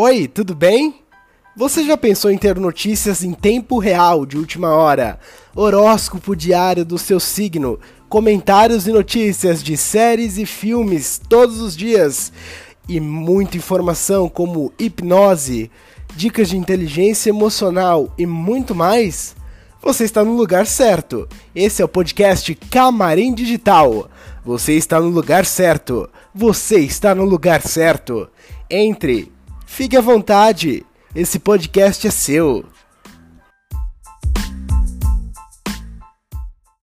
Oi, tudo bem? Você já pensou em ter notícias em tempo real de última hora, horóscopo diário do seu signo, comentários e notícias de séries e filmes todos os dias e muita informação como hipnose, dicas de inteligência emocional e muito mais? Você está no lugar certo. Esse é o podcast Camarim Digital. Você está no lugar certo. Você está no lugar certo. Entre Fique à vontade, esse podcast é seu.